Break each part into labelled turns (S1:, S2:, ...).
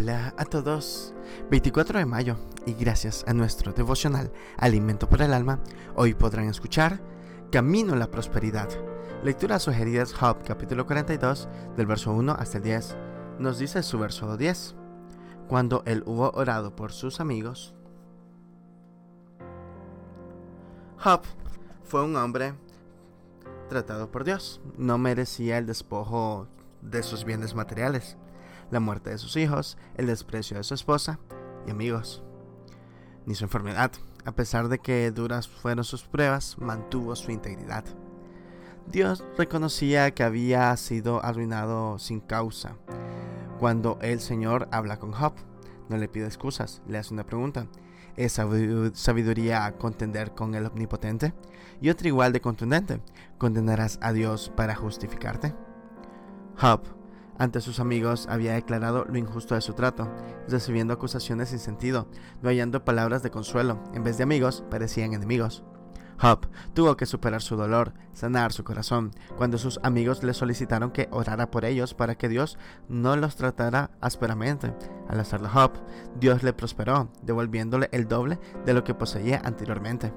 S1: Hola a todos. 24 de mayo y gracias a nuestro devocional Alimento para el Alma, hoy podrán escuchar Camino a la Prosperidad. Lectura sugerida es Job capítulo 42 del verso 1 hasta el 10. Nos dice su verso 10. Cuando él hubo orado por sus amigos, Job fue un hombre tratado por Dios. No merecía el despojo de sus bienes materiales la muerte de sus hijos, el desprecio de su esposa y amigos, ni su enfermedad. A pesar de que duras fueron sus pruebas, mantuvo su integridad. Dios reconocía que había sido arruinado sin causa. Cuando el Señor habla con Job, no le pide excusas, le hace una pregunta. ¿Es sabiduría contender con el Omnipotente? Y otra igual de contundente, ¿condenarás a Dios para justificarte? Job ante sus amigos había declarado lo injusto de su trato, recibiendo acusaciones sin sentido, no hallando palabras de consuelo. En vez de amigos, parecían enemigos. Job tuvo que superar su dolor, sanar su corazón, cuando sus amigos le solicitaron que orara por ellos para que Dios no los tratara ásperamente. Al hacerlo Job, Dios le prosperó, devolviéndole el doble de lo que poseía anteriormente.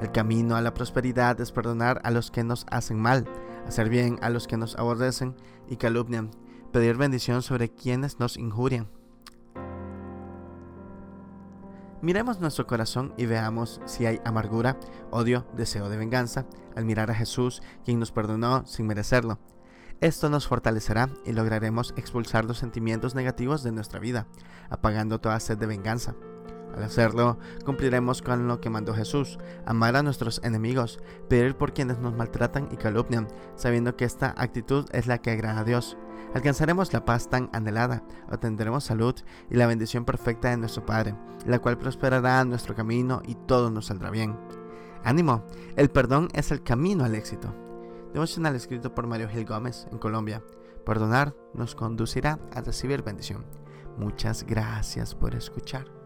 S1: El camino a la prosperidad es perdonar a los que nos hacen mal, hacer bien a los que nos aborrecen y calumnian, pedir bendición sobre quienes nos injurian. Miremos nuestro corazón y veamos si hay amargura, odio, deseo de venganza, al mirar a Jesús, quien nos perdonó sin merecerlo. Esto nos fortalecerá y lograremos expulsar los sentimientos negativos de nuestra vida, apagando toda sed de venganza. Al hacerlo, cumpliremos con lo que mandó Jesús, amar a nuestros enemigos, pedir por quienes nos maltratan y calumnian, sabiendo que esta actitud es la que agrada a Dios. Alcanzaremos la paz tan anhelada, obtendremos salud y la bendición perfecta de nuestro Padre, la cual prosperará nuestro camino y todo nos saldrá bien. Ánimo, el perdón es el camino al éxito. Devocional escrito por Mario Gil Gómez en Colombia. Perdonar nos conducirá a recibir bendición. Muchas gracias por escuchar.